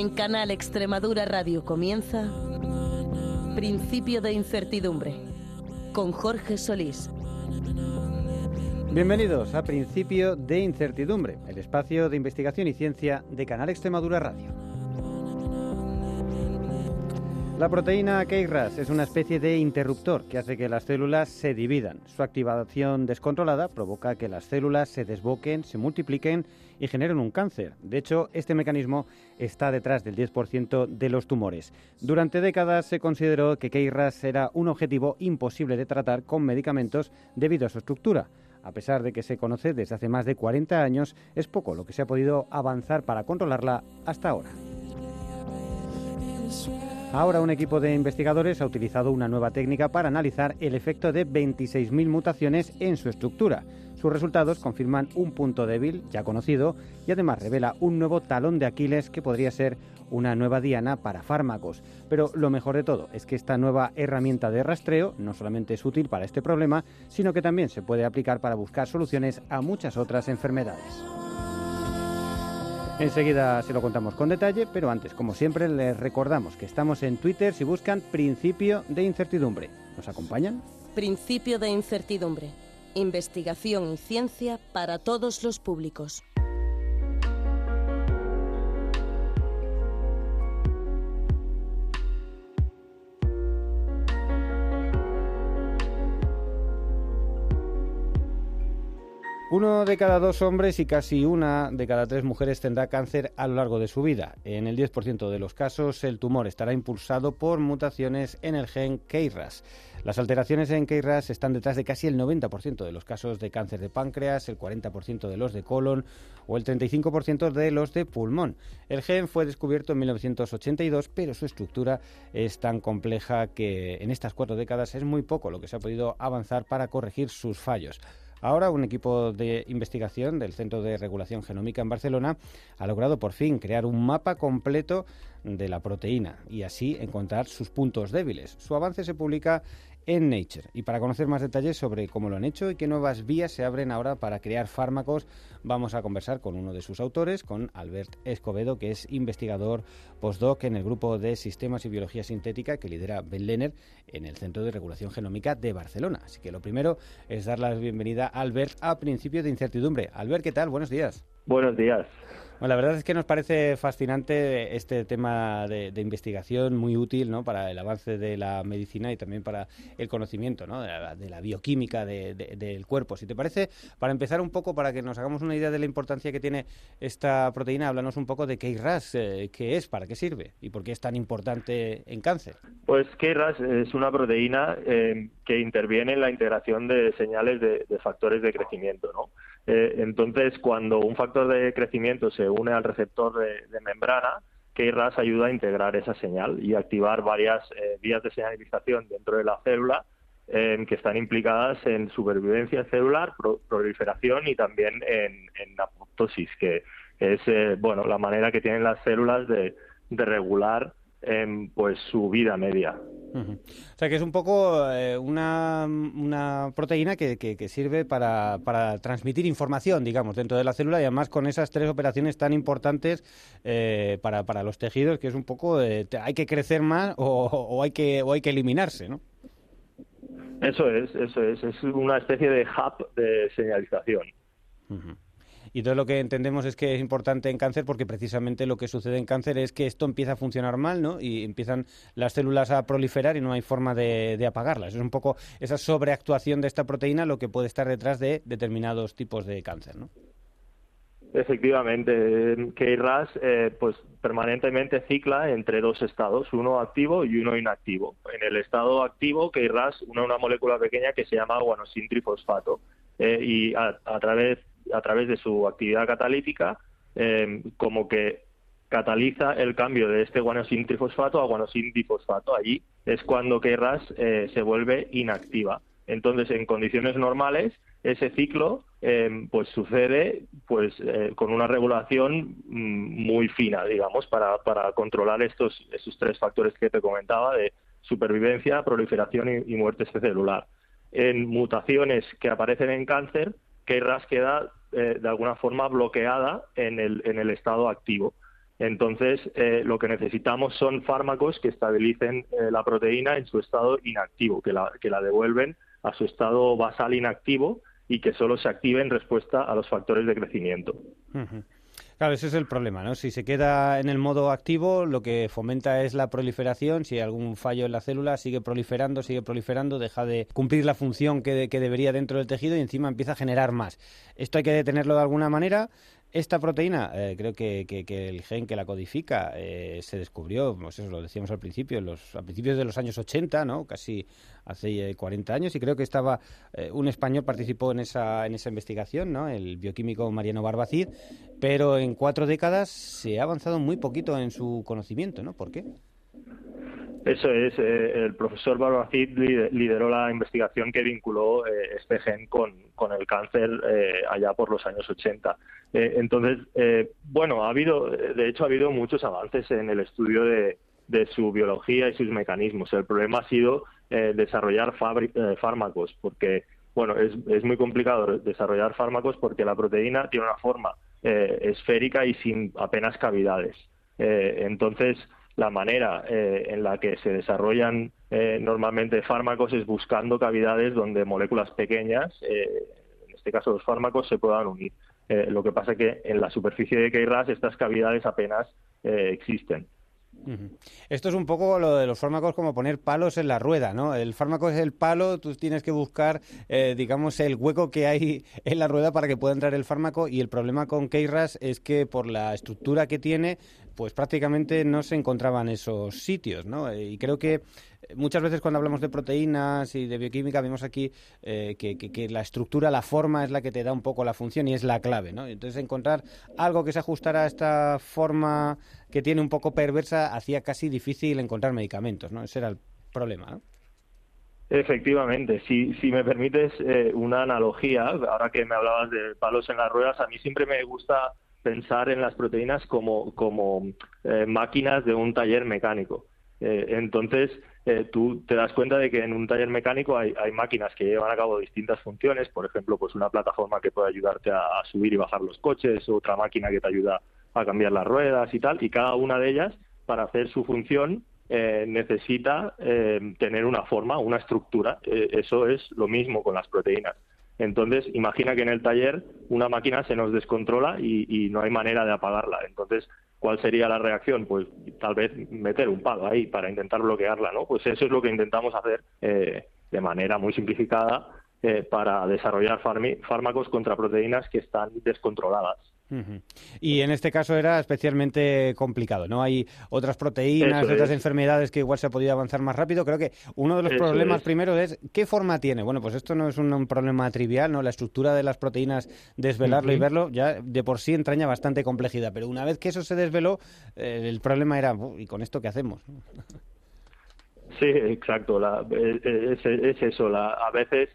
En Canal Extremadura Radio comienza Principio de Incertidumbre con Jorge Solís. Bienvenidos a Principio de Incertidumbre, el espacio de investigación y ciencia de Canal Extremadura Radio. La proteína KRAS es una especie de interruptor que hace que las células se dividan. Su activación descontrolada provoca que las células se desboquen, se multipliquen y generen un cáncer. De hecho, este mecanismo está detrás del 10% de los tumores. Durante décadas se consideró que KRAS era un objetivo imposible de tratar con medicamentos debido a su estructura. A pesar de que se conoce desde hace más de 40 años, es poco lo que se ha podido avanzar para controlarla hasta ahora. Ahora un equipo de investigadores ha utilizado una nueva técnica para analizar el efecto de 26.000 mutaciones en su estructura. Sus resultados confirman un punto débil ya conocido y además revela un nuevo talón de Aquiles que podría ser una nueva diana para fármacos. Pero lo mejor de todo es que esta nueva herramienta de rastreo no solamente es útil para este problema, sino que también se puede aplicar para buscar soluciones a muchas otras enfermedades. Enseguida se lo contamos con detalle, pero antes, como siempre, les recordamos que estamos en Twitter si buscan Principio de Incertidumbre. ¿Nos acompañan? Principio de Incertidumbre. Investigación y ciencia para todos los públicos. Uno de cada dos hombres y casi una de cada tres mujeres tendrá cáncer a lo largo de su vida. En el 10% de los casos, el tumor estará impulsado por mutaciones en el gen KRAS. Las alteraciones en KRAS están detrás de casi el 90% de los casos de cáncer de páncreas, el 40% de los de colon o el 35% de los de pulmón. El gen fue descubierto en 1982, pero su estructura es tan compleja que en estas cuatro décadas es muy poco lo que se ha podido avanzar para corregir sus fallos. Ahora un equipo de investigación del Centro de Regulación Genómica en Barcelona ha logrado por fin crear un mapa completo de la proteína y así encontrar sus puntos débiles. Su avance se publica en Nature. Y para conocer más detalles sobre cómo lo han hecho y qué nuevas vías se abren ahora para crear fármacos, vamos a conversar con uno de sus autores, con Albert Escobedo, que es investigador postdoc en el grupo de Sistemas y Biología Sintética que lidera Ben Lenner en el Centro de Regulación Genómica de Barcelona. Así que lo primero es dar la bienvenida a Albert a principio de incertidumbre. Albert, ¿qué tal? Buenos días. Buenos días. Bueno, la verdad es que nos parece fascinante este tema de, de investigación, muy útil ¿no? para el avance de la medicina y también para el conocimiento ¿no? de, la, de, la, bioquímica de, del cuerpo. Si te parece, para empezar un poco, para que nos hagamos una idea de la importancia que tiene esta proteína, háblanos un poco de KRAS, eh, qué es, para qué sirve y por qué es tan importante en cáncer. Pues KRAS es una proteína eh, que interviene en la integración de señales de, factores de crecimiento. ¿no? Eh, entonces, cuando un factor de crecimiento se une al receptor de, membrana, KRAS ayuda a integrar esa señal y activar varias eh, vías de señalización dentro de la célula eh, que están implicadas en supervivencia celular, pro proliferación y también en, apoptosis, que es eh, bueno la manera que tienen las células de, de regular pues su vida media. Uh -huh. O sea que es un poco eh, una, una, proteína que, que, que sirve para, para, transmitir información, digamos, dentro de la célula y además con esas tres operaciones tan importantes eh, para, para, los tejidos, que es un poco, eh, hay que crecer más o, o, hay que, o hay que eliminarse, ¿no? Eso es, eso es, es una especie de hub de señalización. Uh -huh. Y todo lo que entendemos es que es importante en cáncer porque precisamente lo que sucede en cáncer es que esto empieza a funcionar mal, ¿no? Y empiezan las células a proliferar y no hay forma de, apagarlas. Es un poco esa sobreactuación de esta proteína lo que puede estar detrás de determinados tipos de cáncer, ¿no? Efectivamente, KRAS eh, pues permanentemente cicla entre dos estados, uno activo y uno inactivo. En el estado activo, KRAS une una molécula pequeña que se llama guanosin trifosfato eh, y a, a, través a través de su actividad catalítica, eh, como que cataliza el cambio de este guanosin trifosfato a guanosin difosfato. Allí es cuando KRAS eh, se vuelve inactiva. Entonces, en condiciones normales, ese ciclo em, pues sucede pues eh, con una regulación mm, muy fina, digamos, para, para controlar estos, estos tres factores que te comentaba de supervivencia, proliferación y, muerte celular. En mutaciones que aparecen en cáncer, KRAS queda eh, de alguna forma bloqueada en el, en el estado activo. Entonces, eh, lo que necesitamos son fármacos que estabilicen la proteína en su estado inactivo, que la, que la devuelven a su estado basal inactivo y que solo se active en respuesta a los factores de crecimiento. Claro, ese es el problema, ¿no? Si se queda en el modo activo, lo que fomenta es la proliferación. Si hay algún fallo en la célula, sigue proliferando, sigue proliferando, deja de cumplir la función que, que debería dentro del tejido y encima empieza a generar más. Esto hay que detenerlo de alguna manera. Esta proteína, eh, creo que, el gen que la codifica eh, se descubrió, pues eso lo decíamos al principio, los, a principios de los años 80, ¿no? casi hace 40 eh, años, y creo que estaba un español participó en esa, en esa investigación, ¿no? el bioquímico Mariano Barbacid, pero en cuatro décadas se ha avanzado muy poquito en su conocimiento, ¿no? ¿Por qué? Eso es, eh, el profesor Barbacid lideró la investigación que vinculó eh, este gen con, el cáncer eh, allá por los años 80. entonces, bueno, ha habido, de hecho, ha habido muchos avances en el estudio de, su biología y sus mecanismos. El problema ha sido desarrollar fármacos, porque, bueno, es, es muy complicado desarrollar fármacos porque la proteína tiene una forma esférica y sin apenas cavidades. entonces, la manera eh, en la que se desarrollan eh, normalmente fármacos es buscando cavidades donde moléculas pequeñas, eh, en este caso los fármacos, se puedan unir. lo que pasa es que en la superficie de KRAS estas cavidades apenas existen. Esto es un poco lo de los fármacos como poner palos en la rueda, ¿no? El fármaco es el palo, tú tienes que buscar, digamos, el hueco que hay en la rueda para que pueda entrar el fármaco y el problema con KRAS es que por la estructura que tiene pues prácticamente no se encontraban esos sitios, ¿no? Y creo que muchas veces cuando hablamos de proteínas y de bioquímica vemos aquí eh, que, la estructura, la forma es la que te da un poco la función y es la clave, ¿no? Entonces encontrar algo que se ajustara a esta forma que tiene un poco perversa hacía casi difícil encontrar medicamentos, ¿no? Ese era el problema, ¿no? Efectivamente, si, si me permites eh, una analogía, ahora que me hablabas de palos en las ruedas, a mí siempre me gusta pensar en las proteínas como, como eh, máquinas de un taller mecánico. Eh, entonces, eh, tú te das cuenta de que en un taller mecánico hay, hay, máquinas que llevan a cabo distintas funciones, por ejemplo, pues una plataforma que puede ayudarte a, subir y bajar los coches, otra máquina que te ayuda a cambiar las ruedas y tal, y cada una de ellas, para hacer su función, necesita tener una forma, una estructura. eso es lo mismo con las proteínas. Entonces, imagina que en el taller una máquina se nos descontrola y, no hay manera de apagarla. Entonces, ¿cuál sería la reacción? Pues tal vez meter un palo ahí para intentar bloquearla, ¿no? Pues eso es lo que intentamos hacer eh, de manera muy simplificada eh, para desarrollar fármacos contra proteínas que están descontroladas. Y en este caso era especialmente complicado, ¿no? Hay otras proteínas, otras enfermedades que igual se ha podido avanzar más rápido. Creo que uno de los problemas primero es qué forma tiene. Bueno, pues esto no es un, problema trivial, ¿no? La estructura de las proteínas, desvelarlo y verlo, ya de por sí entraña bastante complejidad. Pero una vez que eso se desveló, eh, el problema era, ¿y con esto qué hacemos? Sí, exacto. Eh, eh, es, eso. a veces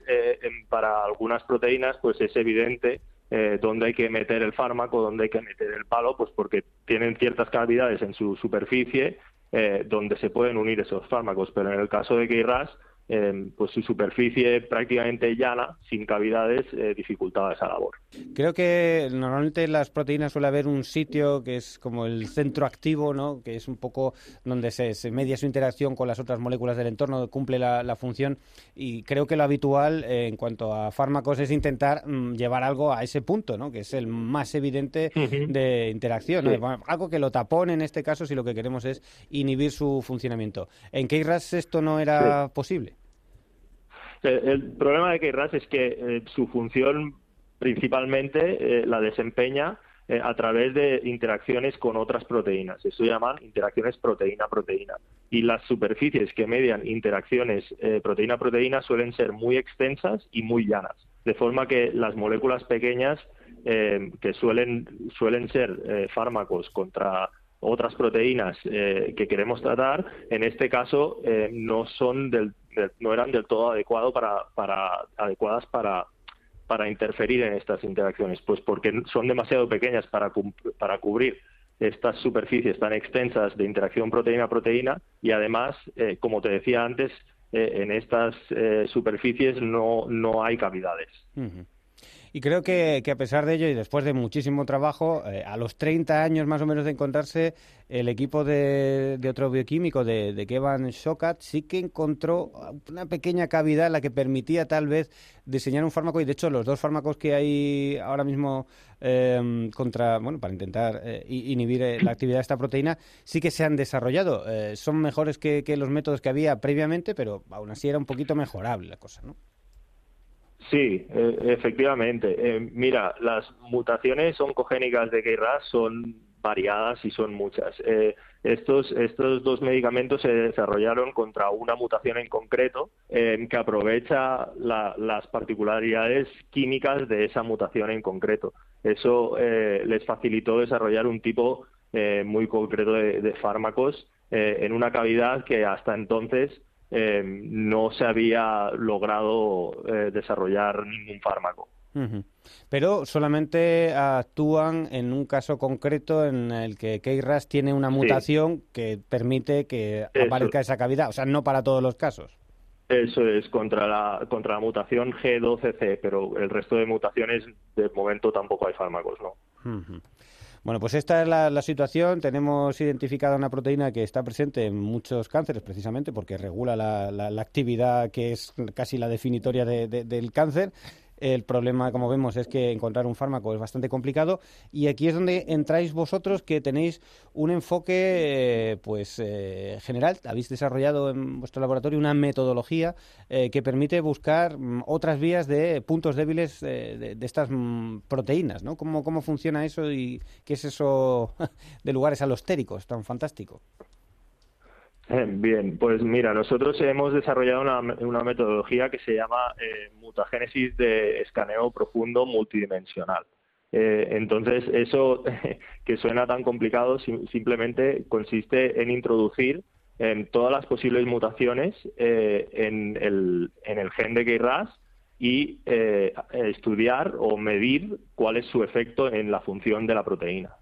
para algunas proteínas, pues es evidente eh, dónde hay que meter el fármaco, dónde hay que meter el palo, pues porque tienen ciertas cavidades en su superficie eh, donde se pueden unir esos fármacos. Pero en el caso de KRAS, pues su superficie prácticamente llana, sin cavidades, eh, dificultaba esa labor. Creo que normalmente en las proteínas suele haber un sitio que es como el centro activo, ¿no? que es un poco donde se, media su interacción con las otras moléculas del entorno, cumple la, función y creo que lo habitual eh, en cuanto a fármacos es intentar mm, llevar algo a ese punto, ¿no? que es el más evidente de interacción. algo que lo tapone en este caso si lo que queremos es inhibir su funcionamiento. En KRAS esto no era posible. Eh, el problema de KRAS es que eh, su función principalmente eh, la desempeña a través de interacciones con otras proteínas. Eso llaman interacciones proteína-proteína. Y las superficies que median interacciones proteína-proteína suelen ser muy extensas y muy llanas. De forma que las moléculas pequeñas que suelen, suelen ser fármacos contra otras proteínas que queremos tratar, en este caso no son del, no eran del todo adecuado para, para adecuadas para interferir en estas interacciones? Pues porque son demasiado pequeñas para, para cubrir estas superficies tan extensas de interacción proteína-proteína y además, eh, como te decía antes, eh, en estas eh, superficies no, no hay cavidades. Y creo que, a pesar de ello y después de muchísimo trabajo, eh, a los 30 años más o menos de encontrarse, el equipo de, otro bioquímico, de, de Kevin Shokat, sí que encontró una pequeña cavidad en la que permitía tal vez diseñar un fármaco. Y de hecho, los dos fármacos que hay ahora mismo em, contra, bueno, para intentar eh, inhibir eh, la actividad de esta proteína, sí que se han desarrollado. son mejores que, que los métodos que había previamente, pero aún así era un poquito mejorable la cosa, ¿no? Sí, e, efectivamente. Eh, mira, las mutaciones oncogénicas de KRAS son variadas y son muchas. Eh, estos, estos dos medicamentos se desarrollaron contra una mutación en concreto que aprovecha las particularidades químicas de esa mutación en concreto. Eso eh, les facilitó desarrollar un tipo muy concreto de fármacos en una cavidad que hasta entonces eh, no se había logrado eh, desarrollar ningún fármaco. Pero solamente actúan en un caso concreto en el que KRAS tiene una mutación que permite que aparezca esa cavidad, o sea, no para todos los casos. Eso es contra la contra la mutación G12C, pero el resto de mutaciones de momento tampoco hay fármacos, ¿no? Bueno, pues esta es la, situación. Tenemos identificada una proteína que está presente en muchos cánceres, precisamente porque regula la, actividad que es casi la definitoria del cáncer. El problema, como vemos, es que encontrar un fármaco es bastante complicado y aquí es donde entráis vosotros que tenéis un enfoque eh, pues eh, general. Habéis desarrollado en vuestro laboratorio una metodología eh, que permite buscar mm, otras vías de puntos débiles de, estas mm, proteínas, ¿no? ¿Cómo, ¿Cómo funciona eso y qué es eso de lugares alostéricos tan fantástico? Bien, pues mira, nosotros hemos desarrollado una, metodología que se llama eh, mutagénesis de escaneo profundo multidimensional. Eh, entonces, eso que suena tan complicado simplemente consiste en introducir en todas las posibles mutaciones eh, en, el, en el gen de KRAS y estudiar o medir cuál es su efecto en la función de la proteína.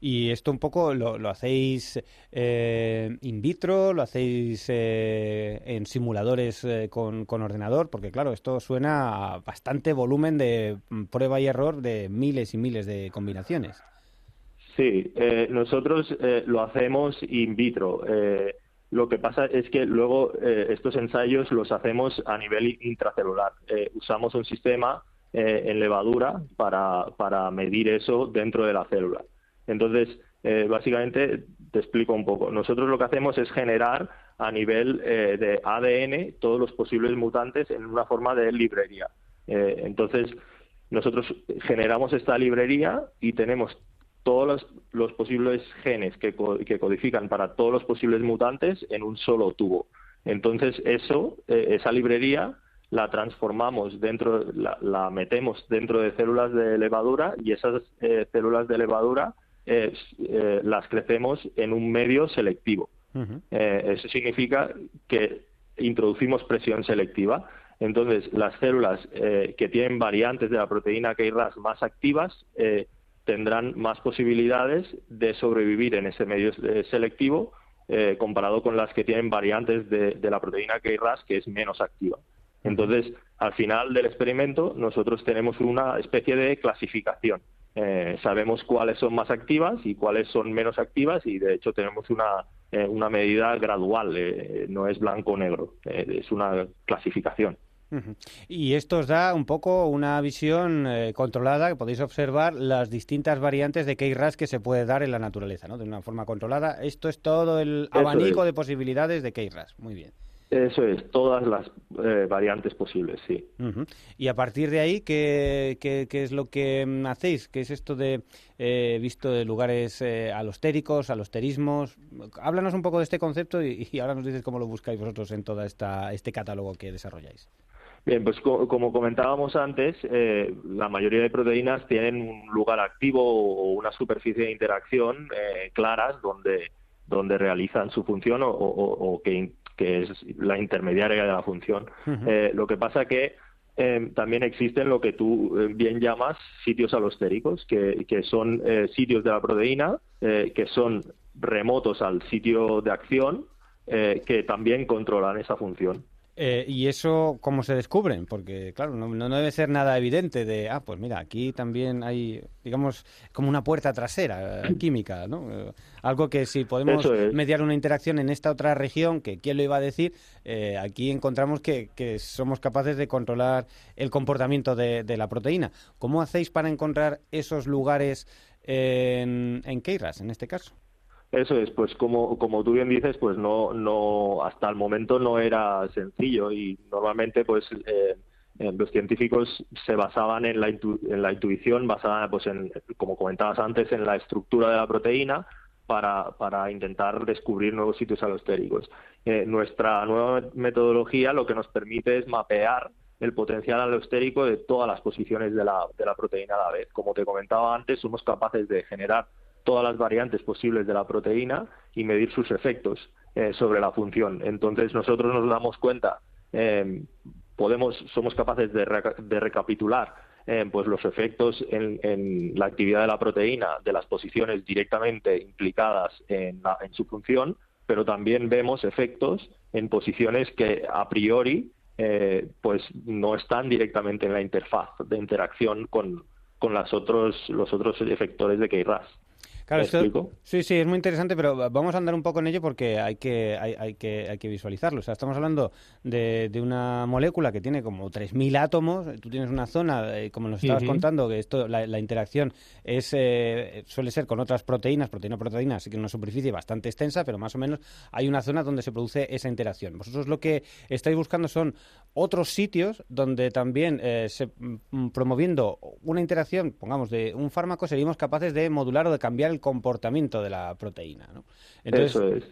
Y esto un poco lo, hacéis eh, in vitro, lo hacéis eh, en simuladores eh, con, ordenador, porque claro, esto suena a bastante volumen de mm, prueba y error de miles y miles de combinaciones. Sí, nosotros lo hacemos in vitro. Lo que pasa es que luego estos ensayos los hacemos a nivel intracelular. usamos un sistema en levadura para, para medir eso dentro de la célula. Entonces, eh, básicamente, te explico un poco. Nosotros lo que hacemos es generar a nivel eh, de ADN todos los posibles mutantes en una forma de librería. Eh, entonces, nosotros generamos esta librería y tenemos todos los, posibles genes que, codifican para todos los posibles mutantes en un solo tubo. Entonces, eso, esa librería la transformamos dentro, la, metemos dentro de células de levadura y esas células de levadura eh, las crecemos en un medio selectivo. Eh, eso significa que introducimos presión selectiva. Entonces, las células eh, que tienen variantes de la proteína KRAS más activas tendrán más posibilidades de sobrevivir en ese medio selectivo comparado con las que tienen variantes de, de la proteína KRAS que es menos activa. Entonces, al final del experimento, nosotros tenemos una especie de clasificación eh, sabemos cuáles son más activas y cuáles son menos activas y de hecho tenemos una, eh, una medida gradual, eh, no es blanco o negro, es una clasificación. Y esto os da un poco una visión controlada, que podéis observar las distintas variantes de KRAS que se puede dar en la naturaleza, ¿no? De una forma controlada. Esto es todo el abanico de posibilidades de KRAS. Muy bien. Eso es, todas las eh, variantes posibles, sí. Y a partir de ahí, ¿qué, qué, es lo que mm, hacéis? ¿Qué es esto de eh, visto de lugares eh, alostéricos, alosterismos? Háblanos un poco de este concepto y, ahora nos dices cómo lo buscáis vosotros en todo esta, este catálogo que desarrolláis. Bien, pues como comentábamos antes, eh, la mayoría de proteínas tienen un lugar activo o una superficie de interacción eh, claras donde, donde realizan su función o, que, es la intermediaria de la función. Eh, lo que pasa que también existen lo que tú bien llamas sitios alostéricos, que, que son sitios de la proteína que son remotos al sitio de acción que también controlan esa función. Eh, ¿Y eso cómo se descubren? Porque, claro, no, no, debe ser nada evidente de, ah, pues mira, aquí también hay, digamos, como una puerta trasera eh, química, ¿no? Eh, algo que si podemos mediar una interacción en esta otra región, que quién lo iba a decir, aquí encontramos que, que, somos capaces de controlar el comportamiento de, de, la proteína. ¿Cómo hacéis para encontrar esos lugares en, en Keiras, en este caso? Eso es, pues como, como tú bien dices, pues no, no, hasta el momento no era sencillo y normalmente pues eh, los científicos se basaban en la, en la intuición basada, pues en, como comentabas antes, en la estructura de la proteína para, para intentar descubrir nuevos sitios alostéricos. Eh, nuestra nueva metodología lo que nos permite es mapear el potencial alostérico de todas las posiciones de la, de la proteína a la vez. Como te comentaba antes, somos capaces de generar todas las variantes posibles de la proteína y medir sus efectos eh, sobre la función. Entonces nosotros nos damos cuenta, eh, podemos, somos capaces de, recapitular eh, pues los efectos en, la actividad de la proteína de las posiciones directamente implicadas en, su función, pero también vemos efectos en posiciones que a priori pues no están directamente en la interfaz de interacción con, con las otros, los otros efectores de KRAS. Claro, sí, sí, es muy interesante, pero vamos a andar un poco en ello porque hay que, hay, que, hay que visualizarlo. O sea, estamos hablando de, de una molécula que tiene como 3.000 átomos. Tú tienes una zona, eh, como nos estabas contando, que esto, la, interacción es eh, suele ser con otras proteínas, proteína-proteína, así que una superficie bastante extensa, pero más o menos hay una zona donde se produce esa interacción. Vosotros lo que estáis buscando son otros sitios donde también eh, se, mm, promoviendo una interacción, pongamos, de un fármaco, seríamos capaces de modular o de cambiar el comportamiento de la proteína. ¿no? Eso es.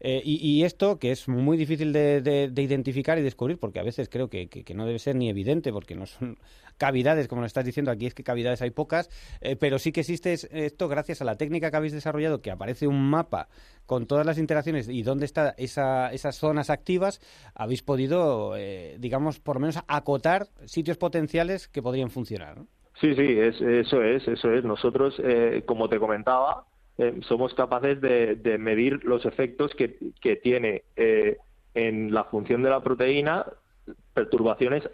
Eh, y, esto, que es muy difícil de, identificar y descubrir, porque a veces creo que, no debe ser ni evidente, porque no son cavidades, como lo estás diciendo, aquí es que cavidades hay pocas, eh, pero sí que existe esto gracias a la técnica que habéis desarrollado, que aparece un mapa con todas las interacciones y dónde están esa, esas zonas activas, habéis podido, eh, digamos, por lo menos acotar sitios potenciales que podrían funcionar. ¿no? Sí, sí, eso es, eso es. Nosotros, eh, como te comentaba, eh, somos capaces de, medir los efectos que, tiene eh, en la función de la proteína perturbaciones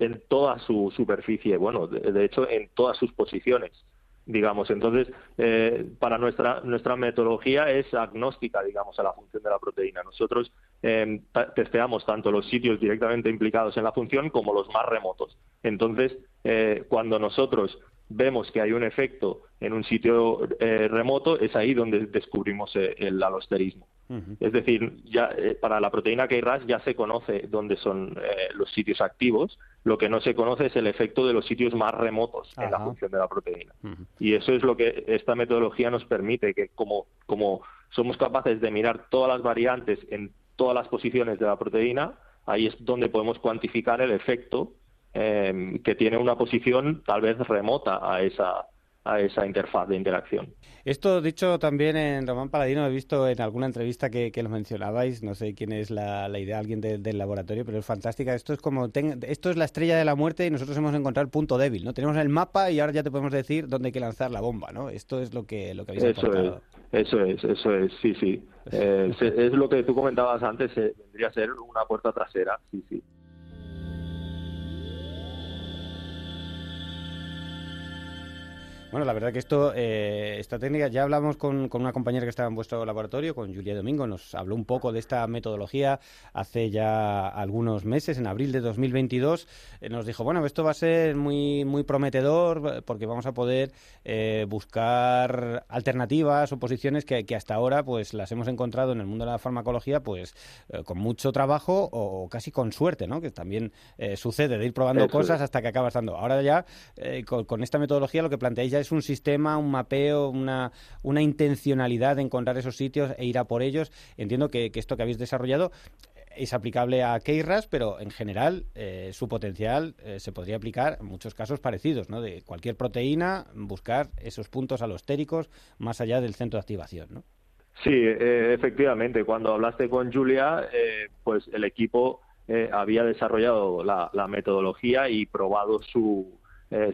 en toda su superficie, bueno, de, hecho, en todas sus posiciones digamos. Entonces, eh, para nuestra, nuestra metodología es agnóstica, digamos, a la función de la proteína. Nosotros eh, testeamos tanto los sitios directamente implicados en la función como los más remotos. Entonces, eh, cuando nosotros vemos que hay un efecto en un sitio remoto, es ahí donde descubrimos el alosterismo. Es decir, ya eh, para la proteína KRAS ya se conoce dónde son eh, los sitios activos, lo que no se conoce es el efecto de los sitios más remotos en la función de la proteína. Y eso es lo que esta metodología nos permite, que como, como somos capaces de mirar todas las variantes en todas las posiciones de la proteína, ahí es donde podemos cuantificar el efecto eh, que tiene una posición tal vez remota a esa, a esa interfaz de interacción. Esto dicho también en Román Paladino, he visto en alguna entrevista que, lo mencionabais, no sé quién es la, idea, alguien del laboratorio, pero es fantástica. Esto es como, esto es la estrella de la muerte y nosotros hemos encontrado el punto débil, ¿no? Tenemos el mapa y ahora ya te podemos decir dónde hay que lanzar la bomba, ¿no? Esto es lo que, lo que habéis eso Es, eso es, eso es, sí, sí. Eh, es lo que tú comentabas antes, eh, vendría a ser una puerta trasera, sí, sí. Bueno, la verdad que esto, eh, esta técnica, ya hablamos con, una compañera que estaba en vuestro laboratorio, con Julia Domingo, nos habló un poco de esta metodología hace ya algunos meses, en abril de 2022. Eh, nos dijo, bueno, esto va a ser muy, muy prometedor porque vamos a poder eh, buscar alternativas o posiciones que, hasta ahora pues las hemos encontrado en el mundo de la farmacología pues con mucho trabajo o, casi con suerte, ¿no? Que también sucede de ir probando cosas hasta que acabas dando. Ahora ya con, con, esta metodología lo que planteáis ya es un sistema, un mapeo, una, intencionalidad de encontrar esos sitios e ir a por ellos. Entiendo que, esto que habéis desarrollado es aplicable a KRAS, pero en general eh, su potencial eh, se podría aplicar en muchos casos parecidos, ¿no? De cualquier proteína, buscar esos puntos alostéricos más allá del centro de activación. Sí, eh, efectivamente. Cuando hablaste con Julia, pues el equipo había desarrollado la, metodología y probado su,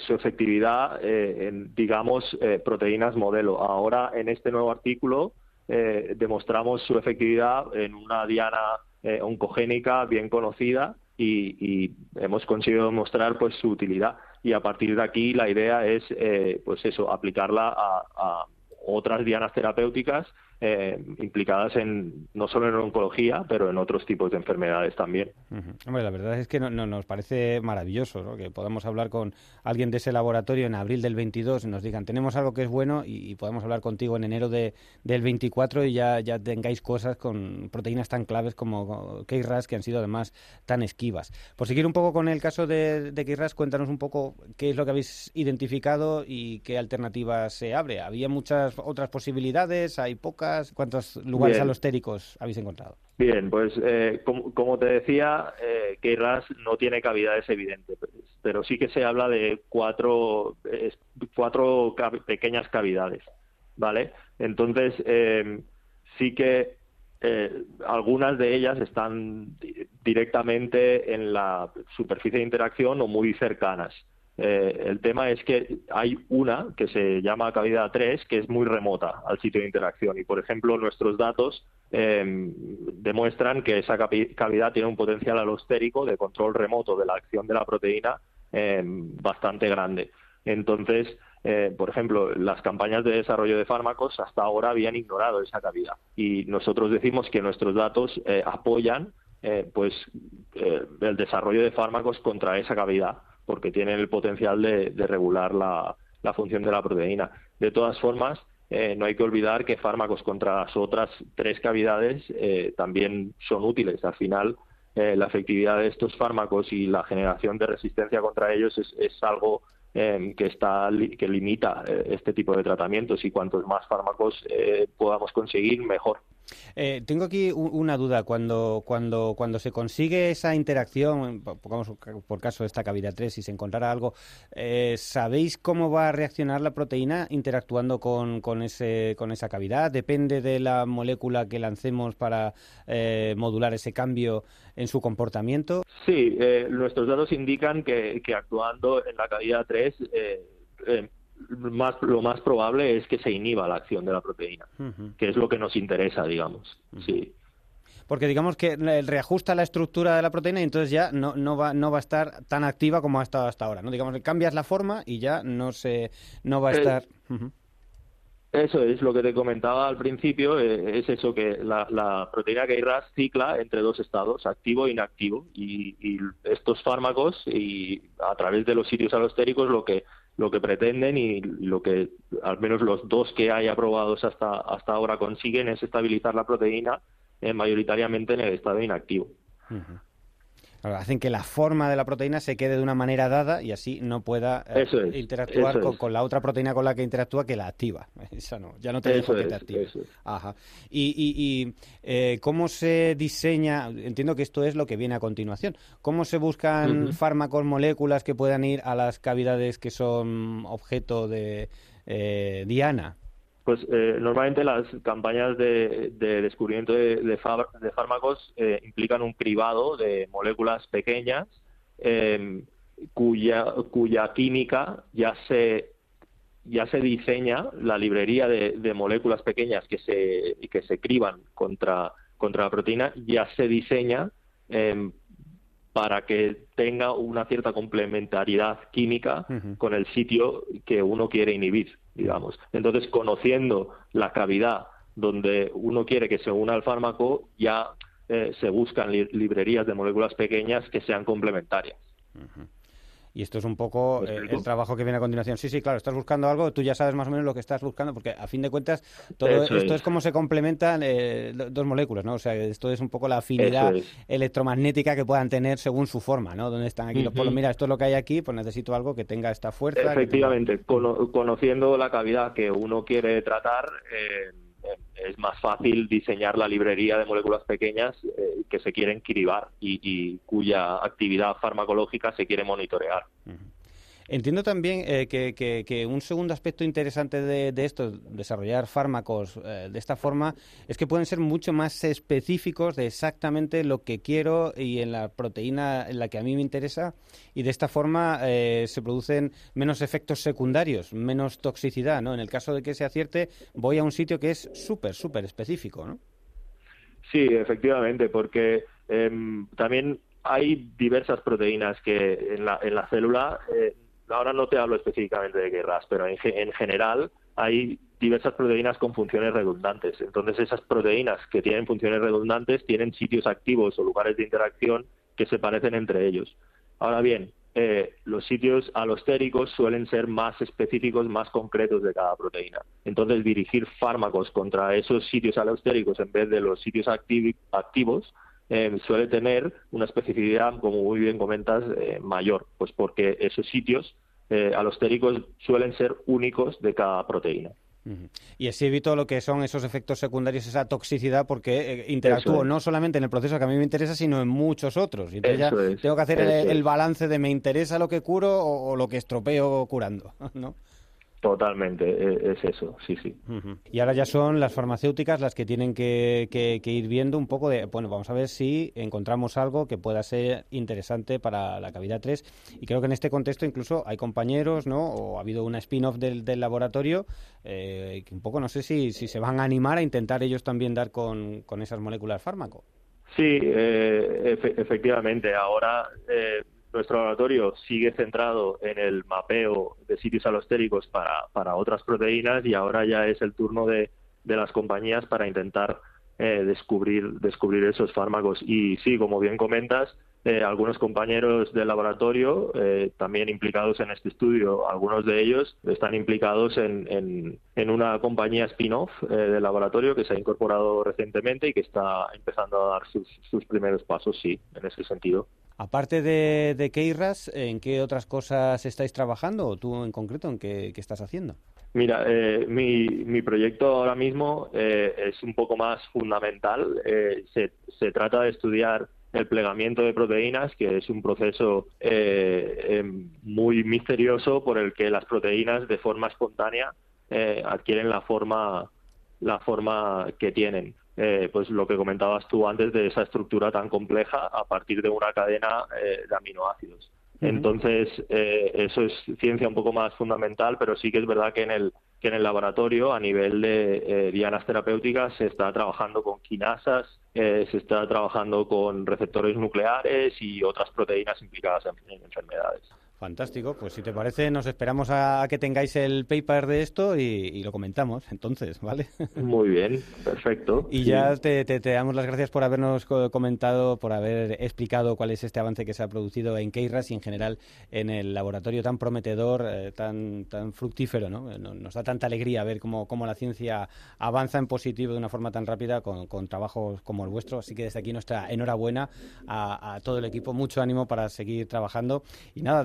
su efectividad en, digamos, proteínas modelo. Ahora, en este nuevo artículo, demostramos su efectividad en una diana eh, oncogénica bien conocida y, hemos conseguido mostrar pues su utilidad y a partir de aquí la idea es eh, pues eso aplicarla a otras dianas terapéuticas eh, implicadas en no solo en oncología, pero en otros tipos de enfermedades también. Hombre, la verdad es que no, nos parece maravilloso que podamos hablar con alguien de ese laboratorio en abril del 22 y nos digan tenemos algo que es bueno y, podamos hablar contigo en enero de, del 24 y ya, ya tengáis cosas con proteínas tan claves como KRAS que han sido además tan esquivas. Por seguir un poco con el caso de, de KRAS, cuéntanos un poco qué es lo que habéis identificado y qué alternativas se abre. Había muchas otras posibilidades, hay pocas ¿Cuántos lugares alostéricos habéis encontrado? Bien, pues eh, como, te decía, eh, no tiene cavidades evidentes, pero sí que se habla de cuatro, cuatro pequeñas cavidades, ¿vale? Entonces, eh, sí que eh, algunas de ellas están directamente en la superficie de interacción o muy cercanas. Eh, el tema es que hay una que se llama cavidad 3 que es muy remota al sitio de interacción. Y, por ejemplo, nuestros datos em, demuestran que esa cavidad tiene un potencial alostérico de control remoto de la acción de la proteína em, bastante grande. Entonces, eh, por ejemplo, las campañas de desarrollo de fármacos hasta ahora habían ignorado esa cavidad. Y nosotros decimos que nuestros datos eh, apoyan pues el desarrollo de fármacos contra esa cavidad porque tienen el potencial de, regular la, función de la proteína. De todas formas, eh, no hay que olvidar que fármacos contra las otras tres cavidades eh, también son útiles. Al final, eh, la efectividad de estos fármacos y la generación de resistencia contra ellos es, algo que está que limita este tipo de tratamientos y cuantos más fármacos podamos conseguir mejor. Eh, tengo aquí una duda. Cuando, cuando, cuando se consigue esa interacción, pongamos por caso esta cavidad 3, si se encontrara algo, eh, ¿sabéis cómo va a reaccionar la proteína interactuando con, con, ese, con esa cavidad? ¿Depende de la molécula que lancemos para eh, modular ese cambio en su comportamiento? Sí, nuestros datos indican que, actuando en la cavidad 3 más, lo más probable es que se inhiba la acción de la proteína, que es lo que nos interesa, digamos. Sí. Porque digamos que reajusta la estructura de la proteína y entonces ya no, no, va, no va a estar tan activa como ha estado hasta ahora. ¿no? Digamos que cambias la forma y ya no, se, no va a estar... Eso es lo que te comentaba al principio, eh, es eso que la, la proteína KRAS cicla entre dos estados, activo e inactivo, y, y, estos fármacos y a través de los sitios alostéricos lo que lo que pretenden y lo que al menos los dos que hay aprobados hasta, hasta ahora consiguen es estabilizar la proteína eh, mayoritariamente en el estado inactivo. Hacen que la forma de la proteína se quede de una manera dada y así no pueda eh, interactuar con, la otra proteína con la que interactúa que la activa. Esa no, ya no te dejo que te active. Ajá. Y, y, eh, cómo se diseña, entiendo que esto es lo que viene a continuación, ¿cómo se buscan fármacos, moléculas que puedan ir a las cavidades que son objeto de eh, Diana? Pues eh, normalmente las campañas de, descubrimiento de, fármacos eh, implican un cribado de moléculas pequeñas em, cuya, cuya química ya se ya se diseña la librería de, moléculas pequeñas que se que se criban contra contra la proteína ya se diseña em, para que tenga una cierta complementariedad química con el sitio que uno quiere inhibir digamos. Entonces, conociendo la cavidad donde uno quiere que se una al fármaco, ya eh, se buscan librerías de moléculas pequeñas que sean complementarias. Y esto es un poco eh, el trabajo que viene a continuación. Sí, sí, claro, estás buscando algo, tú ya sabes más o menos lo que estás buscando, porque a fin de cuentas todo esto es. como se complementan eh, dos moléculas, ¿no? O sea, esto es un poco la afinidad electromagnética que puedan tener según su forma, ¿no? Donde están aquí los polos. Mira, esto es lo que hay aquí, pues necesito algo que tenga esta fuerza. Efectivamente, conociendo la cavidad que uno quiere tratar, eh, es más fácil diseñar la librería de moléculas pequeñas que se quieren cribar y, cuya actividad farmacológica se quiere monitorear. Entiendo también eh, que, un segundo aspecto interesante de, esto, desarrollar fármacos eh, de esta forma, es que pueden ser mucho más específicos de exactamente lo que quiero y en la proteína en la que a mí me interesa, y de esta forma eh, se producen menos efectos secundarios, menos toxicidad, ¿no? En el caso de que se acierte, voy a un sitio que es súper, súper específico, ¿no? Sí, efectivamente, porque em, también hay diversas proteínas que en la, en la célula ahora no te hablo específicamente de guerras, pero en, en general hay diversas proteínas con funciones redundantes. Entonces, esas proteínas que tienen funciones redundantes tienen sitios activos o lugares de interacción que se parecen entre ellos. Ahora bien, eh, los sitios alostéricos suelen ser más específicos, más concretos de cada proteína. Entonces, dirigir fármacos contra esos sitios alostéricos en vez de los sitios activos eh, suele tener una especificidad, como muy bien comentas, eh, mayor, pues porque esos sitios eh, alostéricos suelen ser únicos de cada proteína. Y así evito lo que son esos efectos secundarios, esa toxicidad, porque interactúo no solamente en el proceso que a mí me interesa, sino en muchos otros. Entonces ya tengo que hacer el, balance de me interesa lo que curo o, o lo que estropeo curando, ¿no? Totalmente, e, es eso, sí, sí. Y ahora ya son las farmacéuticas las que tienen que, ir viendo un poco de, bueno, vamos a ver si encontramos algo que pueda ser interesante para la cavidad 3. Y creo que en este contexto incluso hay compañeros, ¿no? O ha habido una spin-off del, laboratorio, eh, que un poco no sé si, si se van a animar a intentar ellos también dar con, con esas moléculas fármaco. Sí, eh, efectivamente. Ahora... Eh, nuestro laboratorio sigue centrado en el mapeo de sitios alostéricos para, otras proteínas y ahora ya es el turno de, las compañías para intentar eh, descubrir, descubrir esos fármacos. Y sí, como bien comentas, eh, algunos compañeros del laboratorio eh, también implicados en este estudio, algunos de ellos están implicados en, en, en una compañía spin-off del laboratorio que se ha incorporado recientemente y que está empezando a dar sus primeros pasos, sí, en ese sentido. Aparte de, de Keiras, ¿en qué otras cosas estáis trabajando o tú en concreto en qué, estás haciendo? Mira, eh, mi, mi, proyecto ahora mismo eh, es un poco más fundamental. Eh, se, se, trata de estudiar el plegamiento de proteínas, que es un proceso muy misterioso por el que las proteínas de forma espontánea adquieren la forma, la forma que tienen. Eh, pues lo que comentabas tú antes de esa estructura tan compleja a partir de una cadena eh, de aminoácidos. Entonces, eh, eso es ciencia un poco más fundamental, pero sí que es verdad que en el, que en el laboratorio, a nivel de dianas terapéuticas, se está trabajando con quinasas, se está trabajando con receptores nucleares y otras proteínas implicadas en enfermedades. Fantástico, pues si te parece nos esperamos a, que tengáis el paper de esto y, lo comentamos entonces, ¿vale? Muy bien, perfecto. Y ya te, damos las gracias por habernos comentado, por haber explicado cuál es este avance que se ha producido en Keiras y en general en el laboratorio tan prometedor, eh, tan, tan fructífero, ¿no? Nos da tanta alegría ver cómo, cómo la ciencia avanza en positivo de una forma tan rápida con, con trabajos como el vuestro, así que desde aquí nuestra enhorabuena a, a todo el equipo, mucho ánimo para seguir trabajando y nada,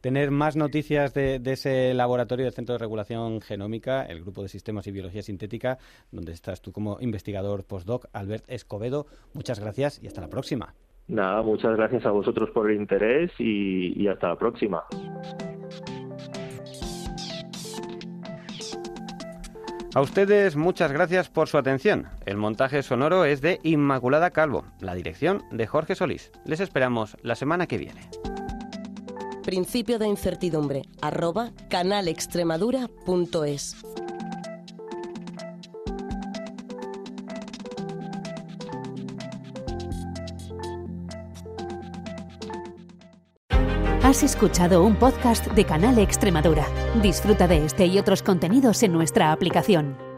tener más noticias de, ese laboratorio del Centro de Regulación Genómica, el Grupo de Sistemas y Biología Sintética, donde estás tú como investigador postdoc, Albert Escobedo. Muchas gracias y hasta la próxima. Nada, muchas gracias a vosotros por el interés y hasta la próxima. A ustedes muchas gracias por su atención. El montaje sonoro es de Inmaculada Calvo, la dirección de Jorge Solís. Les esperamos la semana que viene. Principio de incertidumbre, arroba canalextremadura.es. Has escuchado un podcast de Canal Extremadura. Disfruta de este y otros contenidos en nuestra aplicación.